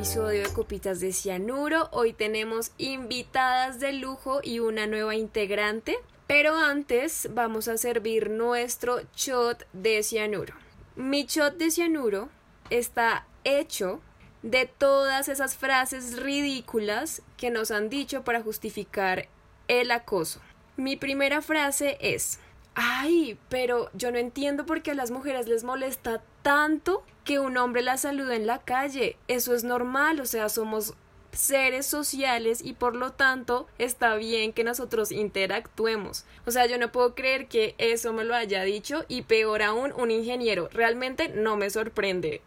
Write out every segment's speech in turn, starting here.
episodio de Copitas de Cianuro. Hoy tenemos invitadas de lujo y una nueva integrante. Pero antes vamos a servir nuestro shot de cianuro. Mi shot de cianuro está hecho de todas esas frases ridículas que nos han dicho para justificar el acoso. Mi primera frase es, ay, pero yo no entiendo por qué a las mujeres les molesta tanto que un hombre la salude en la calle. Eso es normal, o sea, somos seres sociales y por lo tanto está bien que nosotros interactuemos. O sea, yo no puedo creer que eso me lo haya dicho y peor aún un ingeniero. Realmente no me sorprende.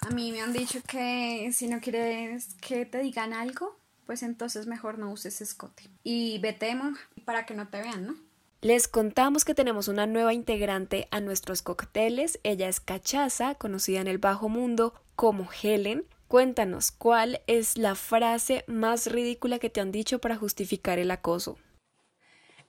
A mí me han dicho que si no quieres que te digan algo, pues entonces mejor no uses escote. Y vete para que no te vean, ¿no? Les contamos que tenemos una nueva integrante a nuestros cócteles. Ella es Cachaza, conocida en el bajo mundo como Helen. Cuéntanos, ¿cuál es la frase más ridícula que te han dicho para justificar el acoso?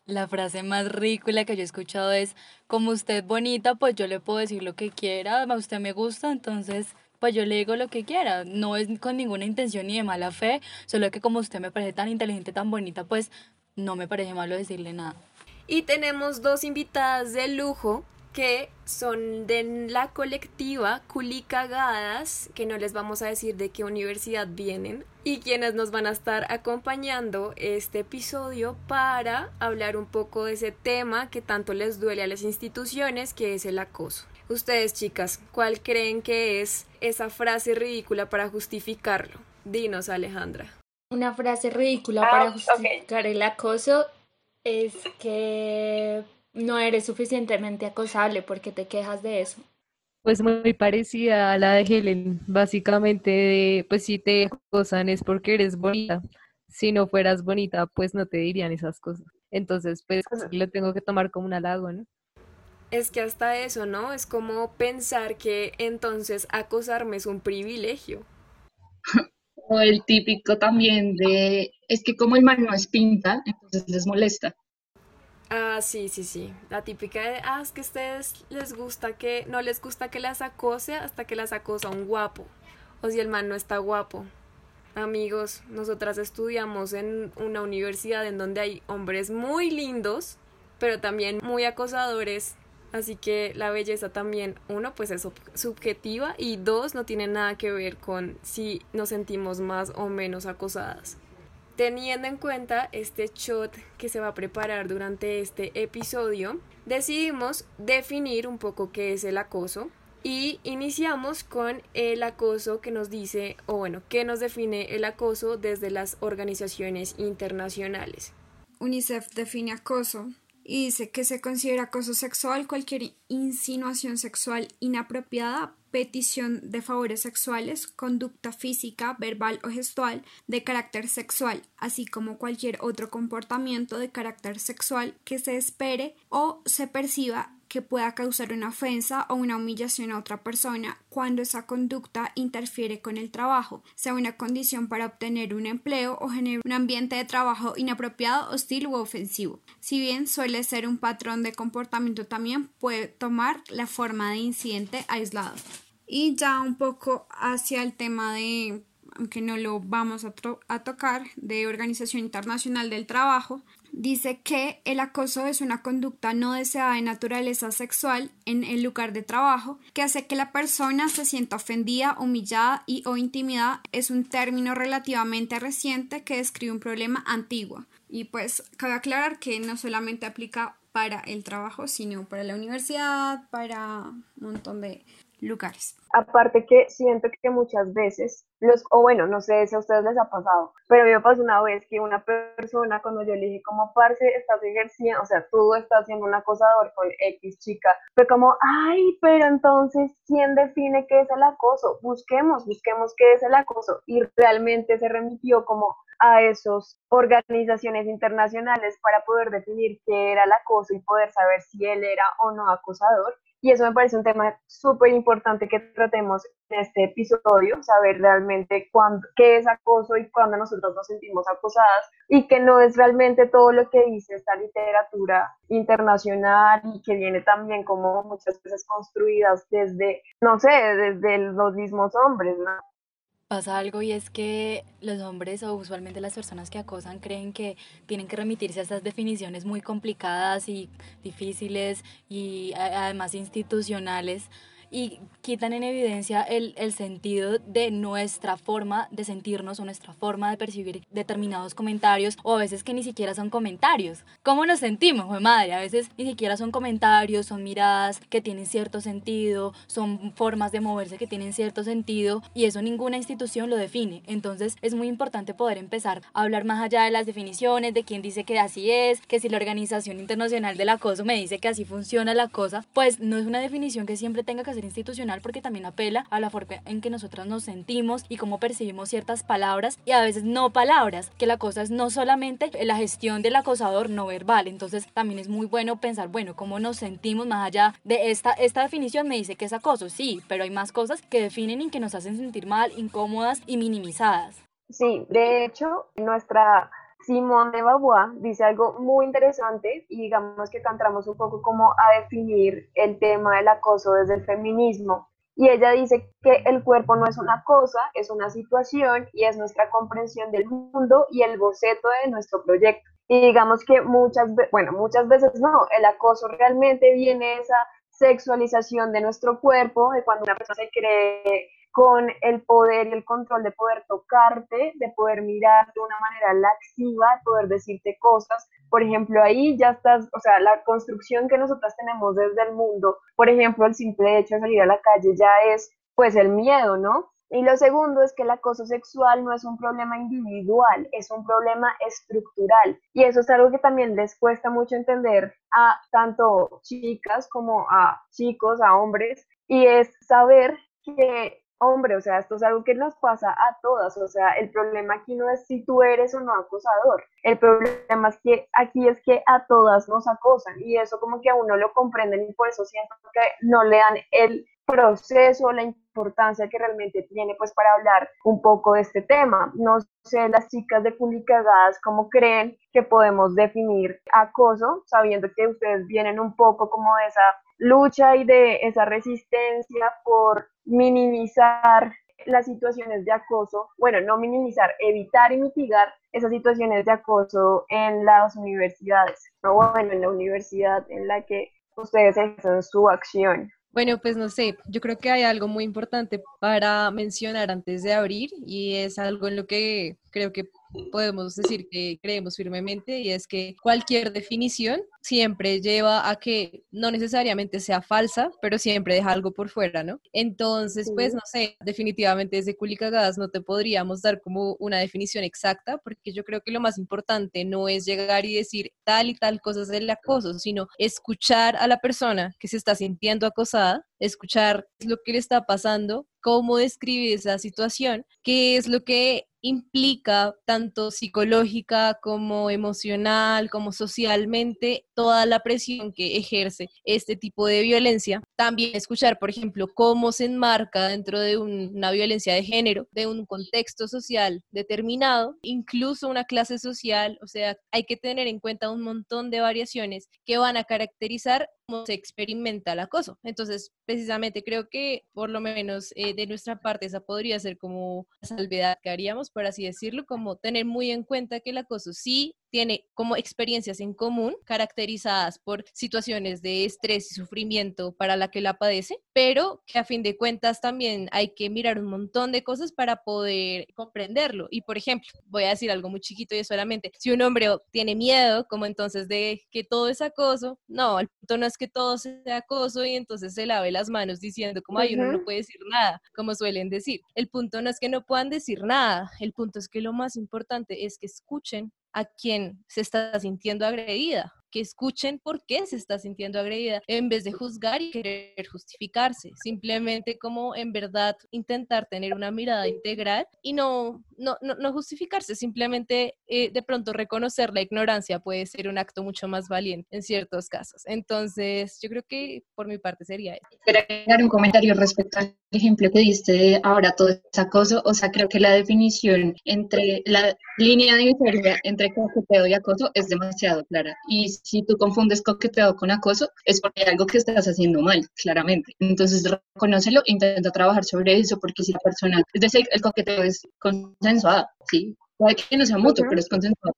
La frase más ridícula que yo he escuchado es, como usted es bonita, pues yo le puedo decir lo que quiera, a usted me gusta, entonces pues yo le digo lo que quiera. No es con ninguna intención ni de mala fe, solo que como usted me parece tan inteligente, tan bonita, pues no me parece malo decirle nada. Y tenemos dos invitadas de lujo que son de la colectiva Culicagadas, que no les vamos a decir de qué universidad vienen, y quienes nos van a estar acompañando este episodio para hablar un poco de ese tema que tanto les duele a las instituciones, que es el acoso. Ustedes, chicas, ¿cuál creen que es esa frase ridícula para justificarlo? Dinos, Alejandra. Una frase ridícula ah, para justificar el acoso es que no eres suficientemente acosable porque te quejas de eso. Pues muy parecida a la de Helen, básicamente pues si te acosan es porque eres bonita. Si no fueras bonita, pues no te dirían esas cosas. Entonces, pues lo tengo que tomar como un halago, ¿no? Es que hasta eso, ¿no? Es como pensar que entonces acosarme es un privilegio. o el típico también de, es que como el man no es pinta, entonces les molesta. Ah, sí, sí, sí. La típica de, ah, es que a ustedes les gusta que, no les gusta que las acose hasta que las acosa un guapo. O si el man no está guapo. Amigos, nosotras estudiamos en una universidad en donde hay hombres muy lindos, pero también muy acosadores. Así que la belleza también, uno, pues es subjetiva y dos, no tiene nada que ver con si nos sentimos más o menos acosadas. Teniendo en cuenta este shot que se va a preparar durante este episodio, decidimos definir un poco qué es el acoso y iniciamos con el acoso que nos dice, o bueno, qué nos define el acoso desde las organizaciones internacionales. UNICEF define acoso y dice que se considera acoso sexual cualquier insinuación sexual inapropiada, petición de favores sexuales, conducta física, verbal o gestual de carácter sexual, así como cualquier otro comportamiento de carácter sexual que se espere o se perciba que pueda causar una ofensa o una humillación a otra persona cuando esa conducta interfiere con el trabajo, sea una condición para obtener un empleo o genera un ambiente de trabajo inapropiado, hostil u ofensivo. Si bien suele ser un patrón de comportamiento también puede tomar la forma de incidente aislado. Y ya un poco hacia el tema de aunque no lo vamos a, a, tocar, de Organización Internacional del Trabajo, dice que el acoso es una conducta no deseada de naturaleza sexual en el lugar de trabajo que hace que la persona se sienta ofendida, humillada y o intimidada. Es un término relativamente reciente que describe un problema antiguo. Y pues cabe aclarar que no solamente aplica para el trabajo, sino para la universidad, para un montón de lugares. Aparte que siento que muchas veces, los, o bueno, no sé si a ustedes les ha pasado, pero a mí me pasó una vez que una persona, cuando yo le dije como, parce, estás ejerciendo, o sea, tú estás siendo un acosador con X chica, fue como, ay, pero entonces, ¿quién define qué es el acoso? Busquemos, busquemos qué es el acoso. Y realmente se remitió como a esas organizaciones internacionales para poder definir qué era el acoso y poder saber si él era o no acosador. Y eso me parece un tema súper importante que tratemos en este episodio, saber realmente cuándo, qué es acoso y cuándo nosotros nos sentimos acosadas y que no es realmente todo lo que dice esta literatura internacional y que viene también como muchas veces construidas desde, no sé, desde los mismos hombres, ¿no? Pasa algo y es que los hombres o usualmente las personas que acosan creen que tienen que remitirse a estas definiciones muy complicadas y difíciles y además institucionales y quitan en evidencia el, el, sentido de nuestra forma de sentirnos o nuestra forma de percibir determinados comentarios o a veces que ni siquiera son comentarios. ¿Cómo nos sentimos, de madre? A veces ni siquiera son comentarios, son miradas que tienen cierto sentido, son formas de moverse que tienen cierto sentido y eso ninguna institución lo define. Entonces es muy importante poder empezar a hablar más allá de las definiciones, de quién dice que así es, que si la Organización Internacional del Acoso me dice que así funciona la cosa, pues no es una definición que siempre tenga que institucional porque también apela a la forma en que nosotras nos sentimos y cómo percibimos ciertas palabras y a veces no palabras, que la cosa es no solamente la gestión del acosador no verbal, entonces también es muy bueno pensar, bueno, cómo nos sentimos más allá de esta, esta definición me dice que es acoso, sí, pero hay más cosas que definen y que nos hacen sentir mal, incómodas y minimizadas. Sí, de hecho, nuestra Simón de Beauvoir dice algo muy interesante y digamos que cantamos un poco como a definir el tema del acoso desde el feminismo. Y ella dice que el cuerpo no es una cosa, es una situación y es nuestra comprensión del mundo y el boceto de nuestro proyecto. Y digamos que muchas, bueno, muchas veces no, el acoso realmente viene esa sexualización de nuestro cuerpo, de cuando una persona se cree con el poder y el control de poder tocarte, de poder mirar de una manera laxiva, de poder decirte cosas. Por ejemplo, ahí ya estás, o sea, la construcción que nosotras tenemos desde el mundo, por ejemplo, el simple hecho de salir a la calle ya es pues el miedo, ¿no? Y lo segundo es que el acoso sexual no es un problema individual, es un problema estructural. Y eso es algo que también les cuesta mucho entender a tanto chicas como a chicos, a hombres, y es saber que Hombre, o sea, esto es algo que nos pasa a todas, o sea, el problema aquí no es si tú eres o no acosador, el problema es que aquí es que a todas nos acosan y eso como que a uno lo comprenden y por eso siento que no le dan el proceso, la importancia que realmente tiene pues para hablar un poco de este tema. No sé, las chicas de Publicadas, ¿cómo creen que podemos definir acoso, sabiendo que ustedes vienen un poco como de esa lucha y de esa resistencia por minimizar las situaciones de acoso, bueno, no minimizar, evitar y mitigar esas situaciones de acoso en las universidades, o bueno, en la universidad en la que ustedes hacen su acción. Bueno, pues no sé, yo creo que hay algo muy importante para mencionar antes de abrir y es algo en lo que creo que podemos decir que creemos firmemente y es que cualquier definición siempre lleva a que no necesariamente sea falsa, pero siempre deja algo por fuera, ¿no? Entonces, pues no sé, definitivamente desde Culicagadas no te podríamos dar como una definición exacta, porque yo creo que lo más importante no es llegar y decir tal y tal cosa es el acoso, sino escuchar a la persona que se está sintiendo acosada, escuchar lo que le está pasando, cómo describe esa situación, qué es lo que implica tanto psicológica como emocional, como socialmente, toda la presión que ejerce este tipo de violencia. También escuchar, por ejemplo, cómo se enmarca dentro de una violencia de género, de un contexto social determinado, incluso una clase social, o sea, hay que tener en cuenta un montón de variaciones que van a caracterizar cómo se experimenta el acoso. Entonces, precisamente creo que por lo menos eh, de nuestra parte esa podría ser como la salvedad que haríamos, por así decirlo, como tener muy en cuenta que el acoso sí tiene como experiencias en común caracterizadas por situaciones de estrés y sufrimiento para la que la padece, pero que a fin de cuentas también hay que mirar un montón de cosas para poder comprenderlo. Y por ejemplo, voy a decir algo muy chiquito y es solamente, si un hombre tiene miedo, como entonces de que todo es acoso, no, el punto no es que todo sea acoso y entonces se lave las manos diciendo como, ay, uno no puede decir nada, como suelen decir. El punto no es que no puedan decir nada, el punto es que lo más importante es que escuchen a quien se está sintiendo agredida que escuchen por qué se está sintiendo agredida, en vez de juzgar y querer justificarse, simplemente como en verdad intentar tener una mirada integral y no, no, no, justificarse, simplemente eh, de pronto reconocer la ignorancia puede ser un acto mucho más valiente en ciertos casos. Entonces, yo creo que por mi parte sería eso. Quiero agregar un comentario respecto al ejemplo que diste ahora, todo ese acoso, o sea, creo que la definición entre la línea de diferencia entre coqueteo y acoso es demasiado clara. Y si tú confundes coqueteo con acoso, es porque hay algo que estás haciendo mal, claramente. Entonces, reconócelo e intenta trabajar sobre eso, porque si la persona, es decir, el coqueteo es consensuado, ¿sí? Puede que no sea mutuo, pero es consensuado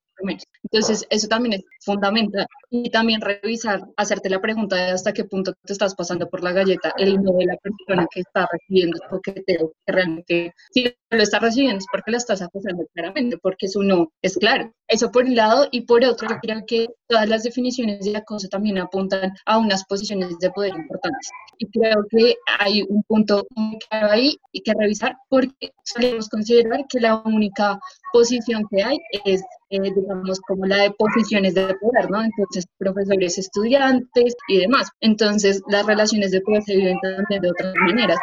entonces, eso también es fundamental. Y también revisar, hacerte la pregunta de hasta qué punto te estás pasando por la galleta, el no de la persona que está recibiendo el coqueteo, que realmente, si lo está recibiendo es porque lo estás acusando claramente, porque su no es claro. Eso por un lado, y por otro, yo creo que todas las definiciones de acoso también apuntan a unas posiciones de poder importantes. Y creo que hay un punto muy claro ahí y que revisar, porque solemos considerar que la única posición que hay es eh, digamos, como la de posiciones de poder, ¿no? Entonces, profesores, estudiantes y demás. Entonces, las relaciones de poder se viven también de otras maneras.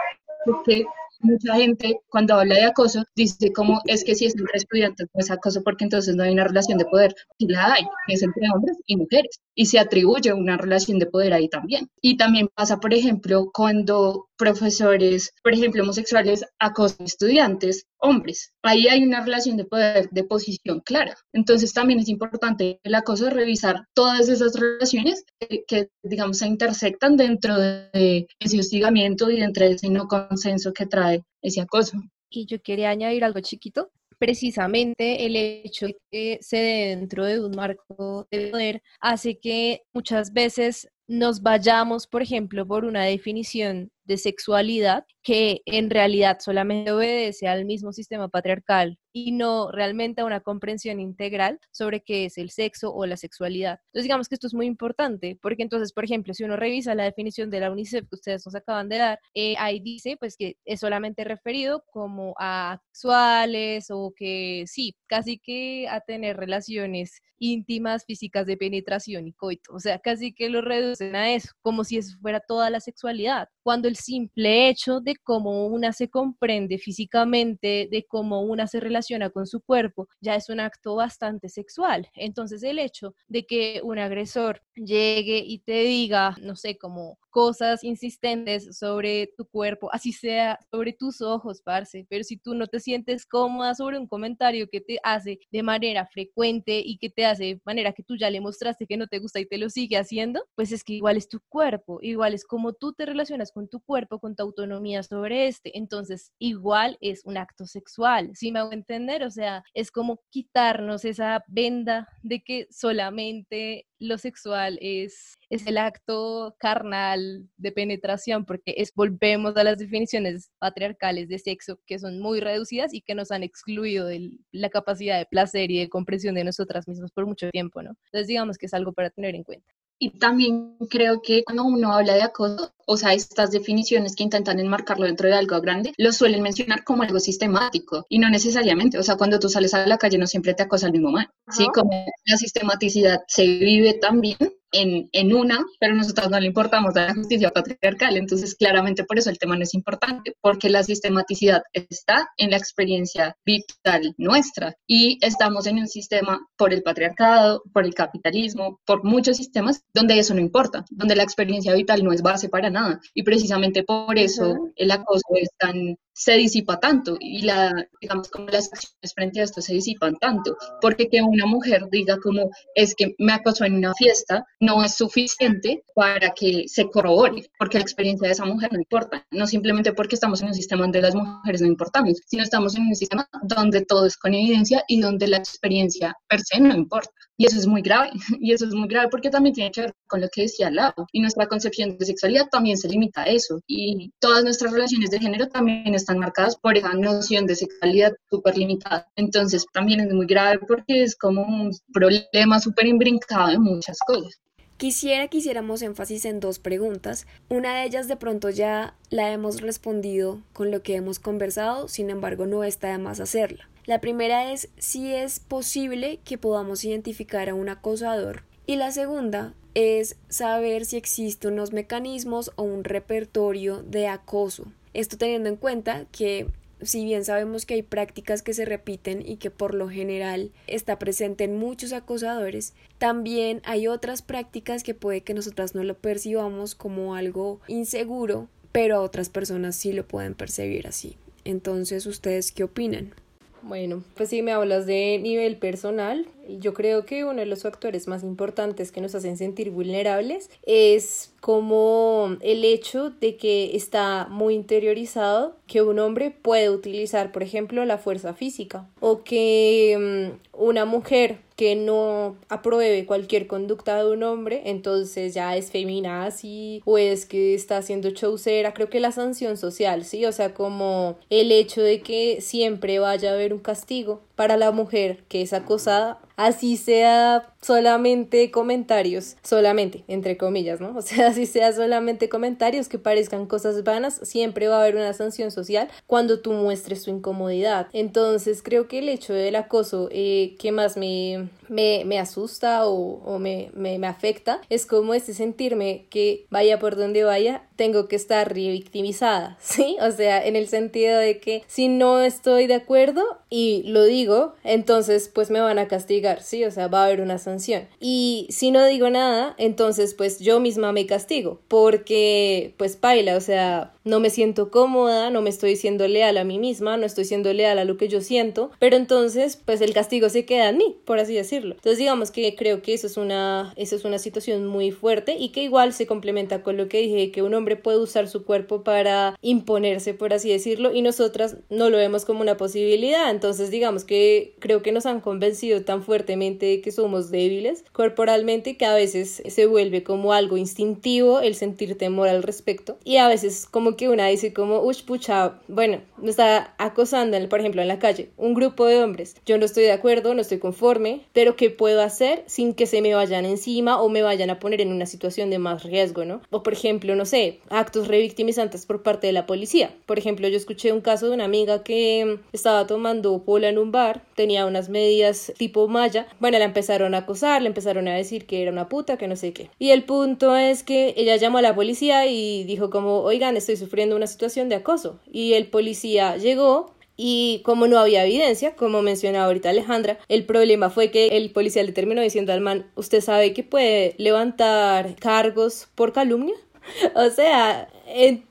Porque mucha gente cuando habla de acoso dice como es que si es entre estudiantes no es acoso porque entonces no hay una relación de poder. Y la hay, es entre hombres y mujeres. Y se atribuye una relación de poder ahí también. Y también pasa, por ejemplo, cuando profesores, por ejemplo, homosexuales acosan estudiantes hombres. Ahí hay una relación de poder, de posición clara. Entonces también es importante el acoso revisar todas esas relaciones que, digamos, se intersectan dentro de ese hostigamiento y dentro de ese no consenso que trae ese acoso. Y yo quería añadir algo chiquito. Precisamente el hecho de que se dentro de un marco de poder hace que muchas veces nos vayamos, por ejemplo, por una definición de sexualidad que en realidad solamente obedece al mismo sistema patriarcal y no realmente a una comprensión integral sobre qué es el sexo o la sexualidad. Entonces digamos que esto es muy importante porque entonces, por ejemplo, si uno revisa la definición de la UNICEF que ustedes nos acaban de dar, eh, ahí dice pues que es solamente referido como a sexuales o que sí, casi que a tener relaciones íntimas, físicas de penetración y coito. O sea, casi que lo reducen a eso, como si eso fuera toda la sexualidad. Cuando el simple hecho de cómo una se comprende físicamente, de cómo una se relaciona con su cuerpo, ya es un acto bastante sexual. Entonces el hecho de que un agresor llegue y te diga, no sé, como cosas insistentes sobre tu cuerpo, así sea sobre tus ojos, parce, pero si tú no te sientes cómoda sobre un comentario que te hace de manera frecuente y que te hace de manera que tú ya le mostraste que no te gusta y te lo sigue haciendo, pues es que igual es tu cuerpo, igual es como tú te relacionas con tu cuerpo, con tu autonomía sobre este, entonces igual es un acto sexual, ¿sí me hago entender? O sea, es como quitarnos esa venda de que solamente lo sexual es, es el acto carnal de penetración, porque es, volvemos a las definiciones patriarcales de sexo que son muy reducidas y que nos han excluido de la capacidad de placer y de comprensión de nosotras mismas por mucho tiempo, ¿no? Entonces digamos que es algo para tener en cuenta. Y también creo que cuando uno habla de acoso, o sea, estas definiciones que intentan enmarcarlo dentro de algo grande, lo suelen mencionar como algo sistemático y no necesariamente, o sea, cuando tú sales a la calle no siempre te acosa el mismo mal, ¿sí? Como la sistematicidad se vive también en, en, una, pero nosotros no le importamos a la justicia patriarcal. Entonces, claramente por eso el tema no es importante, porque la sistematicidad está en la experiencia vital nuestra y estamos en un sistema por el patriarcado, por el capitalismo, por muchos sistemas donde eso no importa, donde la experiencia vital no es base para nada. Y precisamente por eso el acoso es tan se disipa tanto y la, digamos, como las acciones frente a esto se disipan tanto, porque que una mujer diga como es que me acosó en una fiesta no es suficiente para que se corrobore, porque la experiencia de esa mujer no importa, no simplemente porque estamos en un sistema donde las mujeres no importamos, sino estamos en un sistema donde todo es con evidencia y donde la experiencia per se no importa. Y eso es muy grave, y eso es muy grave porque también tiene que ver con lo que decía Lau, y nuestra concepción de sexualidad también se limita a eso, y todas nuestras relaciones de género también están marcadas por esa noción de sexualidad súper limitada. Entonces también es muy grave porque es como un problema súper imbrincado en muchas cosas. Quisiera que hiciéramos énfasis en dos preguntas. Una de ellas de pronto ya la hemos respondido con lo que hemos conversado, sin embargo no está de más hacerla. La primera es si es posible que podamos identificar a un acosador y la segunda es saber si existen unos mecanismos o un repertorio de acoso. Esto teniendo en cuenta que si bien sabemos que hay prácticas que se repiten y que por lo general está presente en muchos acosadores, también hay otras prácticas que puede que nosotras no lo percibamos como algo inseguro, pero a otras personas sí lo pueden percibir así. Entonces, ¿ustedes qué opinan? Bueno, pues si me hablas de nivel personal, yo creo que uno de los factores más importantes que nos hacen sentir vulnerables es como el hecho de que está muy interiorizado que un hombre puede utilizar, por ejemplo, la fuerza física o que mm, una mujer que no apruebe cualquier conducta de un hombre, entonces ya es feminazi o es que está haciendo chaucera. Creo que la sanción social, sí, o sea, como el hecho de que siempre vaya a haber un castigo para la mujer que es acosada, así sea solamente comentarios, solamente, entre comillas, ¿no? O sea, así sea solamente comentarios que parezcan cosas vanas, siempre va a haber una sanción social cuando tú muestres tu incomodidad. Entonces, creo que el hecho del acoso eh, que más me, me, me asusta o, o me, me, me afecta es como este sentirme que vaya por donde vaya, tengo que estar revictimizada, ¿sí? O sea, en el sentido de que si no estoy de acuerdo y lo digo, entonces pues me van a castigar, ¿sí? O sea, va a haber una sanción. Y si no digo nada, entonces pues yo misma me castigo, porque pues paila, o sea, no me siento cómoda, no me estoy siendo leal a mí misma, no estoy siendo leal a lo que yo siento, pero entonces pues el castigo se queda en mí, por así decirlo. Entonces digamos que creo que eso es una, eso es una situación muy fuerte y que igual se complementa con lo que dije, que un hombre puede usar su cuerpo para imponerse, por así decirlo, y nosotras no lo vemos como una posibilidad. Entonces digamos que creo que nos han convencido tan fuertemente que somos débiles corporalmente que a veces se vuelve como algo instintivo el sentir temor al respecto y a veces como que una dice como, uy, pucha, bueno, me está acosando, por ejemplo, en la calle, un grupo de hombres. Yo no estoy de acuerdo, no estoy conforme, pero ¿qué puedo hacer sin que se me vayan encima o me vayan a poner en una situación de más riesgo, ¿no? O, por ejemplo, no sé, actos revictimizantes por parte de la policía. Por ejemplo, yo escuché un caso de una amiga que estaba tomando pola en un bar, tenía unas medias tipo malla. Bueno, la empezaron a acosar, le empezaron a decir que era una puta, que no sé qué. Y el punto es que ella llamó a la policía y dijo como, oigan, estoy sufriendo una situación de acoso. Y el policía llegó y como no había evidencia, como mencionaba ahorita Alejandra, el problema fue que el policía le terminó diciendo al man, ¿usted sabe que puede levantar cargos por calumnia? O sea,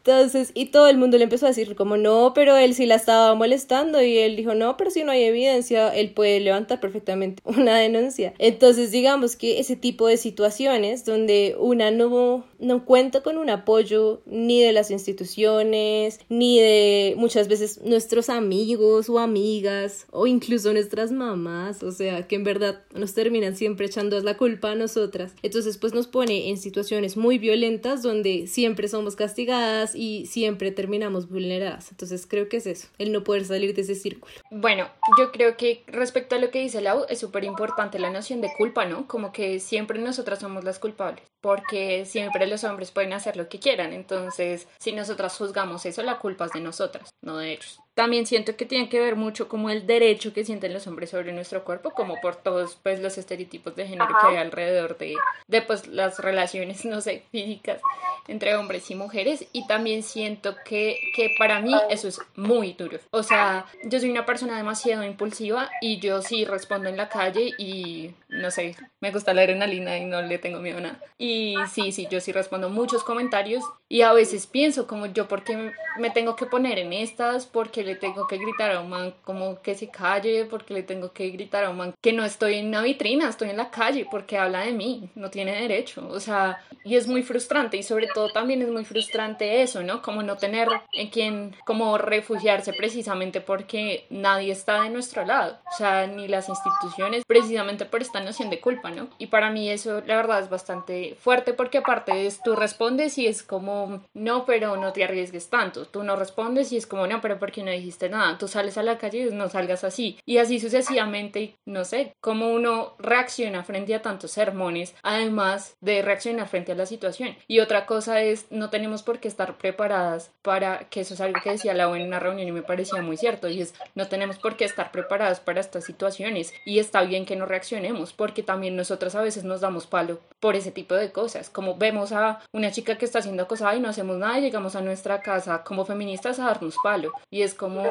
entonces, y todo el mundo le empezó a decir como no, pero él sí la estaba molestando y él dijo no, pero si no hay evidencia, él puede levantar perfectamente una denuncia. Entonces, digamos que ese tipo de situaciones donde una no, no cuenta con un apoyo ni de las instituciones, ni de muchas veces nuestros amigos o amigas, o incluso nuestras mamás, o sea, que en verdad nos terminan siempre echando la culpa a nosotras. Entonces, pues nos pone en situaciones muy violentas donde siempre somos castigados y siempre terminamos vulneradas. Entonces creo que es eso, el no poder salir de ese círculo. Bueno, yo creo que respecto a lo que dice Lau, es súper importante la noción de culpa, ¿no? Como que siempre nosotras somos las culpables, porque siempre los hombres pueden hacer lo que quieran. Entonces, si nosotras juzgamos eso, la culpa es de nosotras, no de ellos también siento que tiene que ver mucho como el derecho que sienten los hombres sobre nuestro cuerpo, como por todos pues los estereotipos de género que hay alrededor de, de pues las relaciones, no sé, físicas entre hombres y mujeres. Y también siento que, que para mí eso es muy duro. O sea, yo soy una persona demasiado impulsiva y yo sí respondo en la calle y no sé, me gusta la adrenalina y no le tengo miedo a nada. Y sí, sí, yo sí respondo muchos comentarios y a veces pienso como yo, ¿por qué me tengo que poner en estas? porque le tengo que gritar a un man como que se calle? porque le tengo que gritar a un man que no estoy en una vitrina, estoy en la calle? Porque habla de mí, no tiene derecho. O sea, y es muy frustrante y sobre todo también es muy frustrante eso, ¿no? Como no tener en quien, como refugiarse precisamente porque nadie está de nuestro lado. O sea, ni las instituciones, precisamente por esta noción de culpa, ¿no? Y para mí eso, la verdad, es bastante fuerte porque aparte es, tú respondes y es como no, pero no te arriesgues tanto. Tú no respondes y es como, no, pero porque no dijiste nada. Tú sales a la calle y no salgas así. Y así sucesivamente, no sé, cómo uno reacciona frente a tantos sermones, además de reaccionar frente a la situación. Y otra cosa es, no tenemos por qué estar preparadas para, que eso es algo que decía la en una reunión y me parecía muy cierto, y es, no tenemos por qué estar preparadas para estas situaciones. Y está bien que no reaccionemos, porque también nosotras a veces nos damos palo por ese tipo de cosas. Como vemos a una chica que está siendo acosada y no hacemos nada y llegamos a nuestra casa como feministas a darnos palo. Y es como,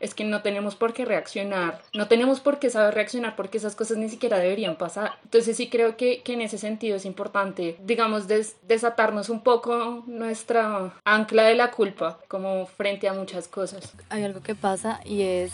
es que no tenemos por qué reaccionar, no tenemos por qué saber reaccionar porque esas cosas ni siquiera deberían pasar. Entonces sí creo que, que en ese sentido es importante, digamos, desatarnos un poco nuestra ancla de la culpa como frente a muchas cosas. Hay algo que pasa y es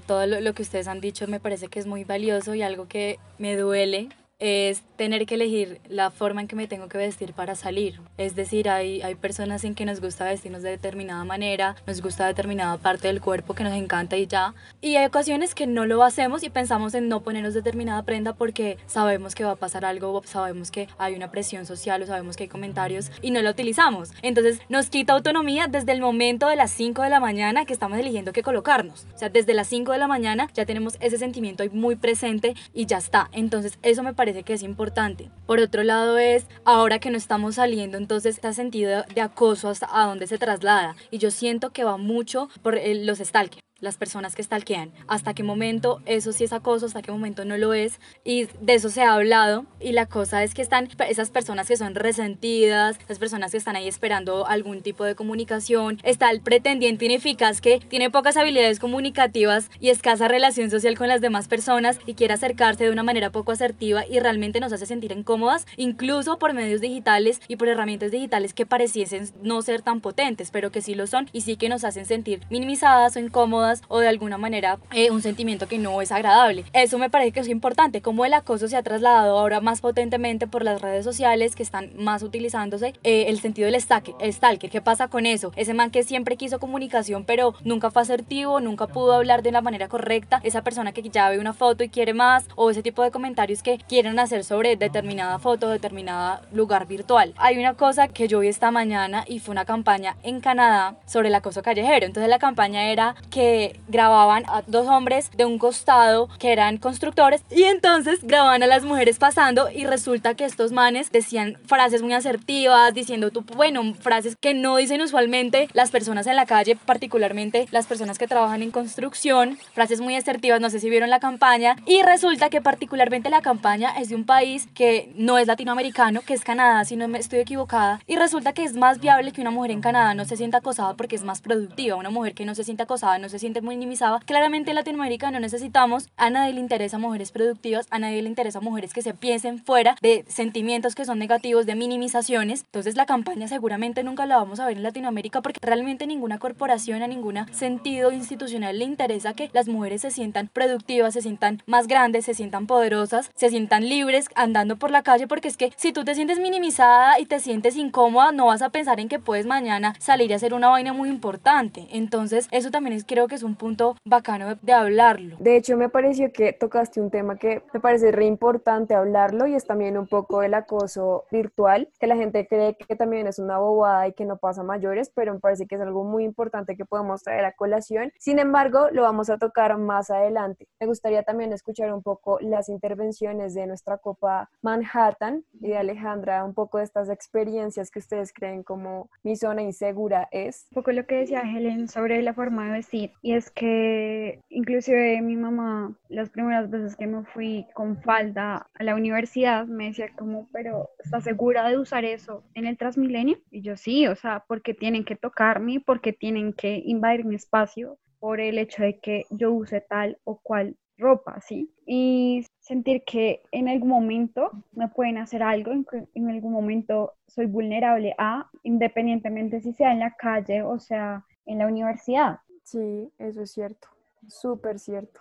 todo lo, lo que ustedes han dicho me parece que es muy valioso y algo que me duele es tener que elegir la forma en que me tengo que vestir para salir. Es decir, hay, hay personas en que nos gusta vestirnos de determinada manera, nos gusta determinada parte del cuerpo que nos encanta y ya. Y hay ocasiones que no lo hacemos y pensamos en no ponernos determinada prenda porque sabemos que va a pasar algo, sabemos que hay una presión social o sabemos que hay comentarios y no la utilizamos. Entonces nos quita autonomía desde el momento de las 5 de la mañana que estamos eligiendo qué colocarnos. O sea, desde las 5 de la mañana ya tenemos ese sentimiento ahí muy presente y ya está. Entonces eso me parece que es importante. Por otro lado es, ahora que no estamos saliendo, entonces está sentido de acoso hasta a dónde se traslada. Y yo siento que va mucho por los stalkers las personas que stalkean, hasta qué momento eso sí es acoso, hasta qué momento no lo es, y de eso se ha hablado, y la cosa es que están esas personas que son resentidas, esas personas que están ahí esperando algún tipo de comunicación, está el pretendiente ineficaz que tiene pocas habilidades comunicativas y escasa relación social con las demás personas y quiere acercarse de una manera poco asertiva y realmente nos hace sentir incómodas, incluso por medios digitales y por herramientas digitales que pareciesen no ser tan potentes, pero que sí lo son y sí que nos hacen sentir minimizadas o incómodas o de alguna manera eh, un sentimiento que no es agradable. Eso me parece que es importante, como el acoso se ha trasladado ahora más potentemente por las redes sociales que están más utilizándose eh, el sentido del stalker, stalker. ¿Qué pasa con eso? Ese man que siempre quiso comunicación pero nunca fue asertivo, nunca pudo hablar de la manera correcta, esa persona que ya ve una foto y quiere más o ese tipo de comentarios que quieren hacer sobre determinada foto, determinado lugar virtual. Hay una cosa que yo vi esta mañana y fue una campaña en Canadá sobre el acoso callejero. Entonces la campaña era que grababan a dos hombres de un costado que eran constructores y entonces grababan a las mujeres pasando y resulta que estos manes decían frases muy asertivas, diciendo tú, bueno, frases que no dicen usualmente las personas en la calle, particularmente las personas que trabajan en construcción, frases muy asertivas, no sé si vieron la campaña y resulta que particularmente la campaña es de un país que no es latinoamericano, que es Canadá, si no me estoy equivocada, y resulta que es más viable que una mujer en Canadá no se sienta acosada porque es más productiva, una mujer que no se siente acosada no se siente muy minimizada. Claramente en Latinoamérica no necesitamos, a nadie le interesa mujeres productivas, a nadie le interesa mujeres que se piensen fuera de sentimientos que son negativos, de minimizaciones. Entonces la campaña seguramente nunca la vamos a ver en Latinoamérica porque realmente ninguna corporación, a ningún sentido institucional le interesa que las mujeres se sientan productivas, se sientan más grandes, se sientan poderosas, se sientan libres andando por la calle porque es que si tú te sientes minimizada y te sientes incómoda, no vas a pensar en que puedes mañana salir a hacer una vaina muy importante. Entonces eso también es, creo que es un punto bacano de hablarlo. De hecho, me pareció que tocaste un tema que me parece re importante hablarlo y es también un poco el acoso virtual, que la gente cree que también es una bobada y que no pasa mayores, pero me parece que es algo muy importante que podemos traer a colación. Sin embargo, lo vamos a tocar más adelante. Me gustaría también escuchar un poco las intervenciones de nuestra Copa Manhattan y de Alejandra, un poco de estas experiencias que ustedes creen como mi zona insegura es. Un poco lo que decía Helen sobre la forma de vestir y es que inclusive mi mamá las primeras veces que me fui con falda a la universidad me decía como, pero ¿estás segura de usar eso en el Transmilenio? Y yo sí, o sea, porque tienen que tocarme, porque tienen que invadir mi espacio por el hecho de que yo use tal o cual ropa, ¿sí? Y sentir que en algún momento me pueden hacer algo, en, algún momento soy vulnerable a, independientemente si sea en la calle o sea en la universidad. Sí, eso es cierto, súper cierto.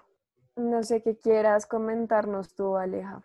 No sé qué quieras comentarnos tú, Aleja.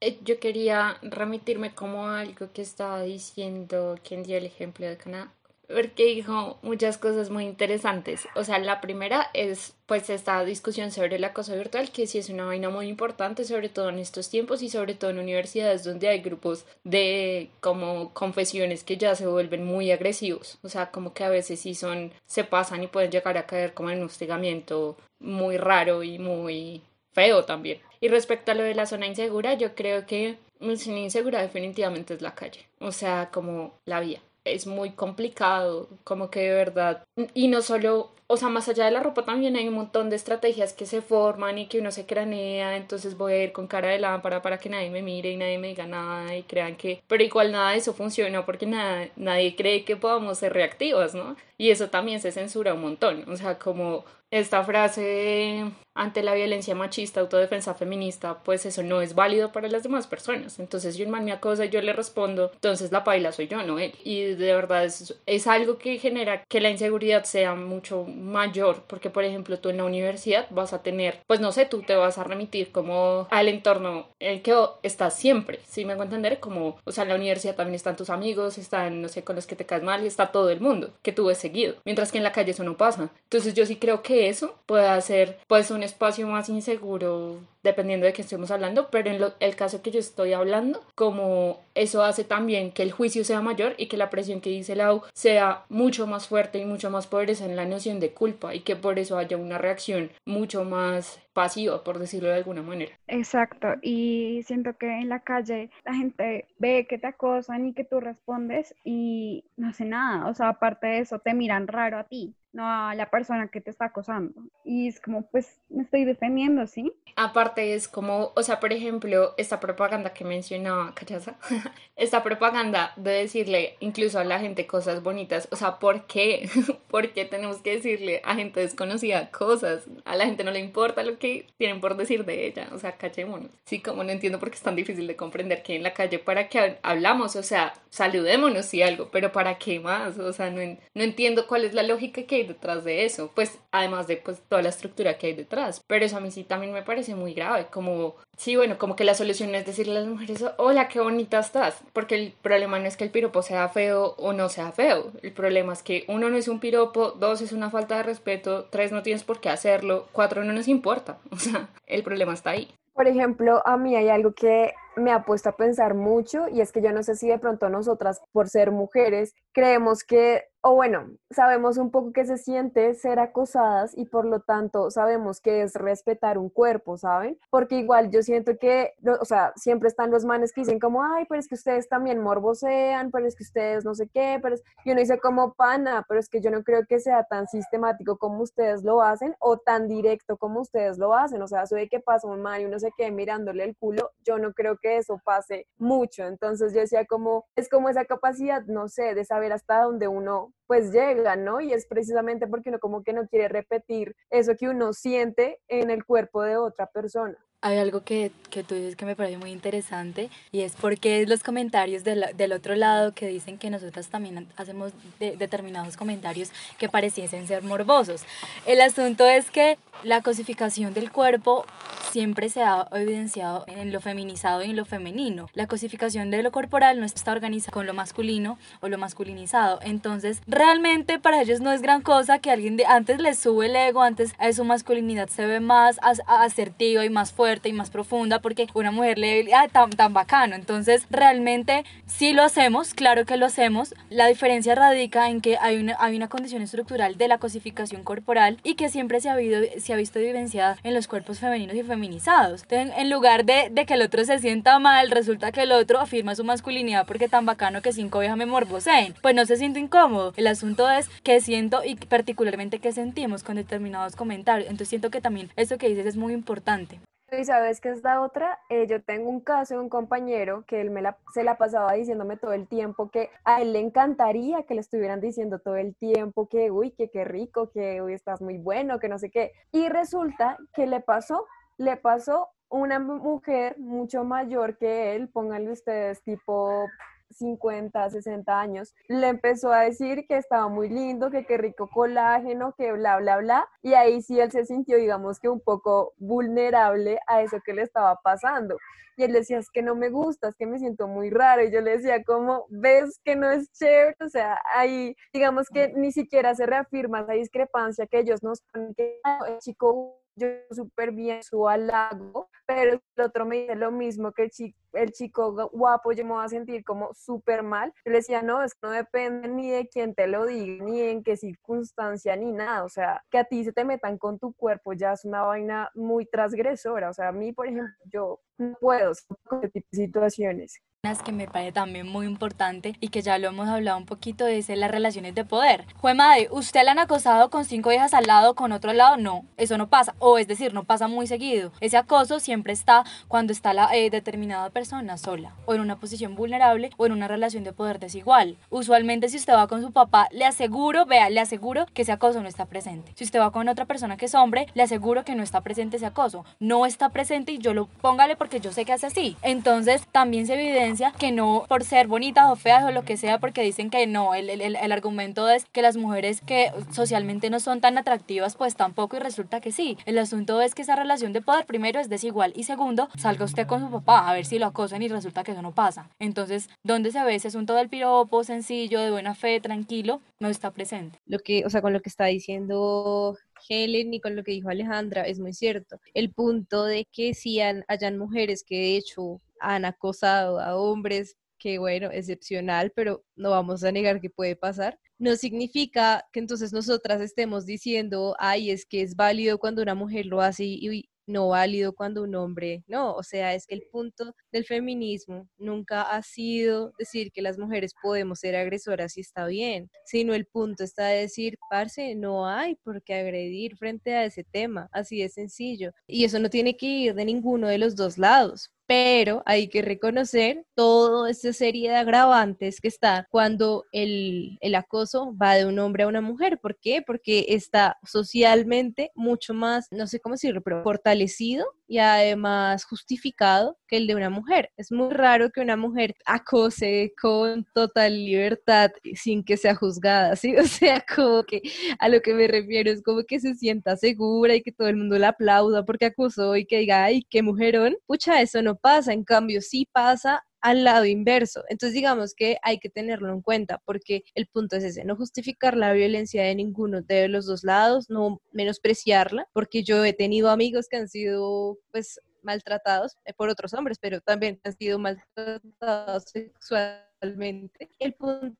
Eh, yo quería remitirme como algo que estaba diciendo quien dio el ejemplo de Canadá porque dijo muchas cosas muy interesantes. O sea, la primera es pues esta discusión sobre el acoso virtual, que sí es una vaina muy importante, sobre todo en estos tiempos y sobre todo en universidades donde hay grupos de como confesiones que ya se vuelven muy agresivos. O sea, como que a veces sí son, se pasan y pueden llegar a caer como en un hostigamiento muy raro y muy feo también. Y respecto a lo de la zona insegura, yo creo que una zona insegura definitivamente es la calle, o sea, como la vía es muy complicado, como que de verdad, y no solo, o sea, más allá de la ropa también hay un montón de estrategias que se forman y que uno se cranea, entonces voy a ir con cara de lámpara para que nadie me mire y nadie me diga nada y crean que, pero igual nada de eso funciona porque nada, nadie cree que podamos ser reactivas, ¿no? Y eso también se censura un montón, o sea, como esta frase ante la violencia machista, autodefensa feminista, pues eso no es válido para las demás personas. Entonces yo un man me acosa y yo le respondo, entonces la paila soy yo, no él. Y de verdad es, es algo que genera que la inseguridad sea mucho mayor, porque por ejemplo tú en la universidad vas a tener, pues no sé, tú te vas a remitir como al entorno en el que estás siempre, si me hago entender, como, o sea, en la universidad también están tus amigos, están, no sé, con los que te caes mal y está todo el mundo que tú ves seguido, mientras que en la calle eso no pasa. Entonces yo sí creo que eso puede ser pues un espacio más inseguro dependiendo de qué estemos hablando, pero en el caso que yo estoy hablando, como eso hace también que el juicio sea mayor y que la presión que dice la U sea mucho más fuerte y mucho más poderosa en la noción de culpa y que por eso haya una reacción mucho más pasiva, por decirlo de alguna manera. Exacto, y siento que en la calle la gente ve que te acosan y que tú respondes y no hace nada, o sea, aparte de eso, te miran raro a ti no a la persona que te está acosando. Y es como, pues, me estoy defendiendo, ¿sí? Aparte es como, o sea, por ejemplo, esta propaganda que mencionaba Cachaza, esta propaganda de decirle incluso a la gente cosas bonitas, o sea, ¿por qué? ¿Por qué tenemos que decirle a gente desconocida cosas? A la gente no le importa lo que tienen por decir de ella, o sea, cachémonos. Sí, como no entiendo por qué es tan difícil de comprender que en la calle para qué hablamos, o sea, saludémonos y algo, pero ¿para qué más? O sea, no, no entiendo cuál es la lógica que detrás de eso, pues además de pues toda la estructura que hay detrás, pero eso a mí sí también me parece muy grave, como, sí, bueno, como que la solución es decirle a las mujeres, hola, qué bonita estás, porque el problema no es que el piropo sea feo o no sea feo, el problema es que uno no es un piropo, dos es una falta de respeto, tres no tienes por qué hacerlo, cuatro no nos importa, o sea, el problema está ahí. Por ejemplo, a mí hay algo que me ha puesto a pensar mucho y es que yo no sé si de pronto nosotras, por ser mujeres, creemos que o bueno, sabemos un poco que se siente ser acosadas y por lo tanto sabemos que es respetar un cuerpo, ¿saben? Porque igual yo siento que, o sea, siempre están los manes que dicen como, ay, pero es que ustedes también morbosean, pero es que ustedes no sé qué, pero es... y uno dice como pana, pero es que yo no creo que sea tan sistemático como ustedes lo hacen o tan directo como ustedes lo hacen, o sea, eso de que pasa un man y uno se quede mirándole el culo, yo no creo que eso pase mucho, entonces yo decía como, es como esa capacidad, no sé, de saber hasta dónde uno pues llega, ¿no? Y es precisamente porque uno como que no quiere repetir eso que uno siente en el cuerpo de otra persona hay algo que, que, tú dices que me parece muy interesante y es porque los comentarios del, del otro lado que dicen que nosotras también hacemos determinados comentarios que pareciesen ser morbosos. El asunto es que la cosificación del cuerpo siempre se ha evidenciado en lo feminizado y en lo femenino. La cosificación de lo corporal no está organizada con lo masculino o lo masculinizado. Entonces, realmente para ellos no es gran cosa que alguien de antes les sube el ego, antes su masculinidad se ve más asertiva y más fuerte y más profunda porque una mujer le ah, tan, tan bacano. Entonces, realmente sí lo hacemos, claro que lo hacemos. La diferencia radica en que hay una, hay una condición estructural de la cosificación corporal y que siempre se ha, habido, se ha visto vivenciada en los cuerpos femeninos y feminizados. Entonces, en lugar de, de que el otro se sienta mal, resulta que el otro afirma su masculinidad porque tan bacano que cinco viejas me morboseen. Pues no se siente incómodo. El asunto es que siento y particularmente que sentimos con determinados comentarios. Entonces siento que también eso que dices es muy importante. Y sabes que es la otra, eh, yo tengo un caso de un compañero que él me la, se la pasaba diciéndome todo el tiempo que a él le encantaría que le estuvieran diciendo todo el tiempo que, uy, que qué rico, que uy, estás muy bueno, que no sé qué. Y resulta que le pasó, le pasó una mujer mucho mayor que él, pónganle ustedes tipo 50, 60 años, le empezó a decir que estaba muy lindo, que qué rico colágeno, que bla, bla, bla. Y ahí sí él se sintió, digamos que un poco vulnerable a eso que le estaba pasando. Y él decía, es que no me gusta, es que me siento muy raro. Y yo le decía, como ves que no es chévere? O sea, ahí, digamos que ni siquiera se reafirma esa discrepancia que ellos nos ponen, que el chico yo súper bien su halago, pero el otro me dice lo mismo que el chico, el chico guapo, yo me voy a sentir como súper mal. Yo le decía, no, es que no depende ni de quién te lo diga, ni en qué circunstancia, ni nada. O sea, que a ti se te metan con tu cuerpo ya es una vaina muy transgresora. O sea, a mí, por ejemplo, yo no puedo con este tipo de situaciones que me parece también muy importante y que ya lo hemos hablado un poquito es las relaciones de poder. Jue madre, ¿usted la han acosado con cinco hijas al lado, con otro lado? No, eso no pasa. O es decir, no pasa muy seguido. Ese acoso siempre está cuando está la eh, determinada persona sola, o en una posición vulnerable, o en una relación de poder desigual. Usualmente si usted va con su papá, le aseguro, vea, le aseguro que ese acoso no está presente. Si usted va con otra persona que es hombre, le aseguro que no está presente ese acoso. No está presente y yo lo póngale porque yo sé que hace así. Entonces también se evidencia que no por ser bonitas o feas o lo que sea, porque dicen que no, el, el, el argumento es que las mujeres que socialmente no son tan atractivas, pues tampoco, y resulta que sí. El asunto es que esa relación de poder, primero, es desigual, y segundo, salga usted con su papá a ver si lo acosan y resulta que eso no pasa. Entonces, ¿dónde se ve ese asunto del piropo sencillo, de buena fe, tranquilo? No está presente. Lo que, o sea, con lo que está diciendo Helen y con lo que dijo Alejandra, es muy cierto. El punto de que si hayan mujeres que de hecho han acosado a hombres, que bueno, excepcional, pero no vamos a negar que puede pasar, no significa que entonces nosotras estemos diciendo, ay, es que es válido cuando una mujer lo hace y, no válido cuando un hombre no, o sea, es que el punto del feminismo nunca ha sido decir que las mujeres podemos ser agresoras y está bien, sino el punto está de decir, parce, no hay por qué agredir frente a ese tema, así de sencillo. Y eso no tiene que ir de ninguno de los dos lados pero hay que reconocer toda esa serie de agravantes que está cuando el, el, acoso va de un hombre a una mujer. ¿Por qué? Porque está socialmente mucho más, no sé cómo decirlo, pero fortalecido y además justificado que el de una mujer. Es muy raro que una mujer acose con total libertad sin que sea juzgada, ¿sí? O sea, como que a lo que me refiero es como que se sienta segura y que todo el mundo la aplauda porque acusó y que diga, ay, qué mujerón. Pucha, eso no pasa. En cambio, sí pasa al lado inverso. Entonces digamos que hay que tenerlo en cuenta porque el punto es ese, no justificar la violencia de ninguno de los dos lados, no menospreciarla, porque yo he tenido amigos que han sido pues maltratados eh, por otros hombres, pero también han sido maltratados sexualmente. El punto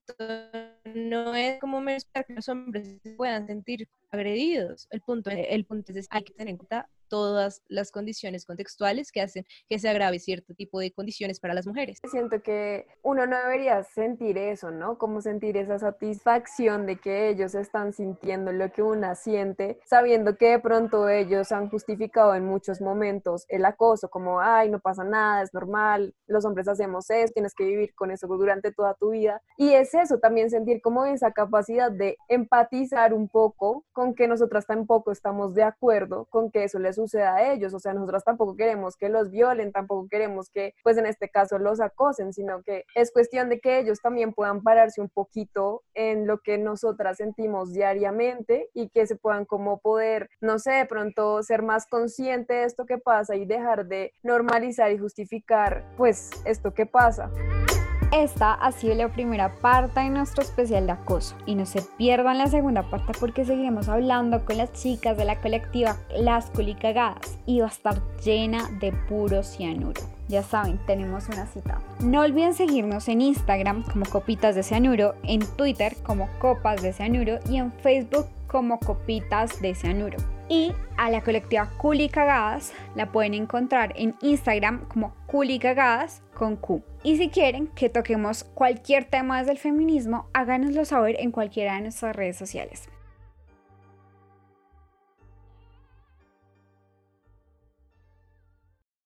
no es como menospreciar que los hombres puedan sentir agredidos. El punto, el punto es hay que tener en cuenta todas las condiciones contextuales que hacen que se agrave cierto tipo de condiciones para las mujeres. Siento que uno no debería sentir eso, ¿no? Como sentir esa satisfacción de que ellos están sintiendo lo que una siente, sabiendo que de pronto ellos han justificado en muchos momentos el acoso, como, ay, no pasa nada, es normal, los hombres hacemos eso, tienes que vivir con eso durante toda tu vida. Y es eso, también sentir como esa capacidad de empatizar un poco con que nosotras tampoco estamos de acuerdo con que eso les suceda a ellos. O sea, nosotros tampoco queremos que los violen, tampoco queremos que, pues en este caso, los acosen, sino que es cuestión de que ellos también puedan pararse un poquito en lo que nosotras sentimos diariamente y que se puedan como poder, no sé, de pronto ser más consciente de esto que pasa y dejar de normalizar y justificar, pues, esto que pasa. Esta ha sido la primera parte de nuestro especial de acoso y no se pierdan la segunda parte porque seguiremos hablando con las chicas de la colectiva Las Culicagadas y va a estar llena de puro cianuro. Ya saben, tenemos una cita. No olviden seguirnos en Instagram como Copitas de Cianuro, en Twitter como Copas de Cianuro y en Facebook como Copitas de Cianuro. Y a la colectiva Culicagadas la pueden encontrar en Instagram como Culicagadas con Q. Y si quieren que toquemos cualquier tema desde el feminismo, háganoslo saber en cualquiera de nuestras redes sociales.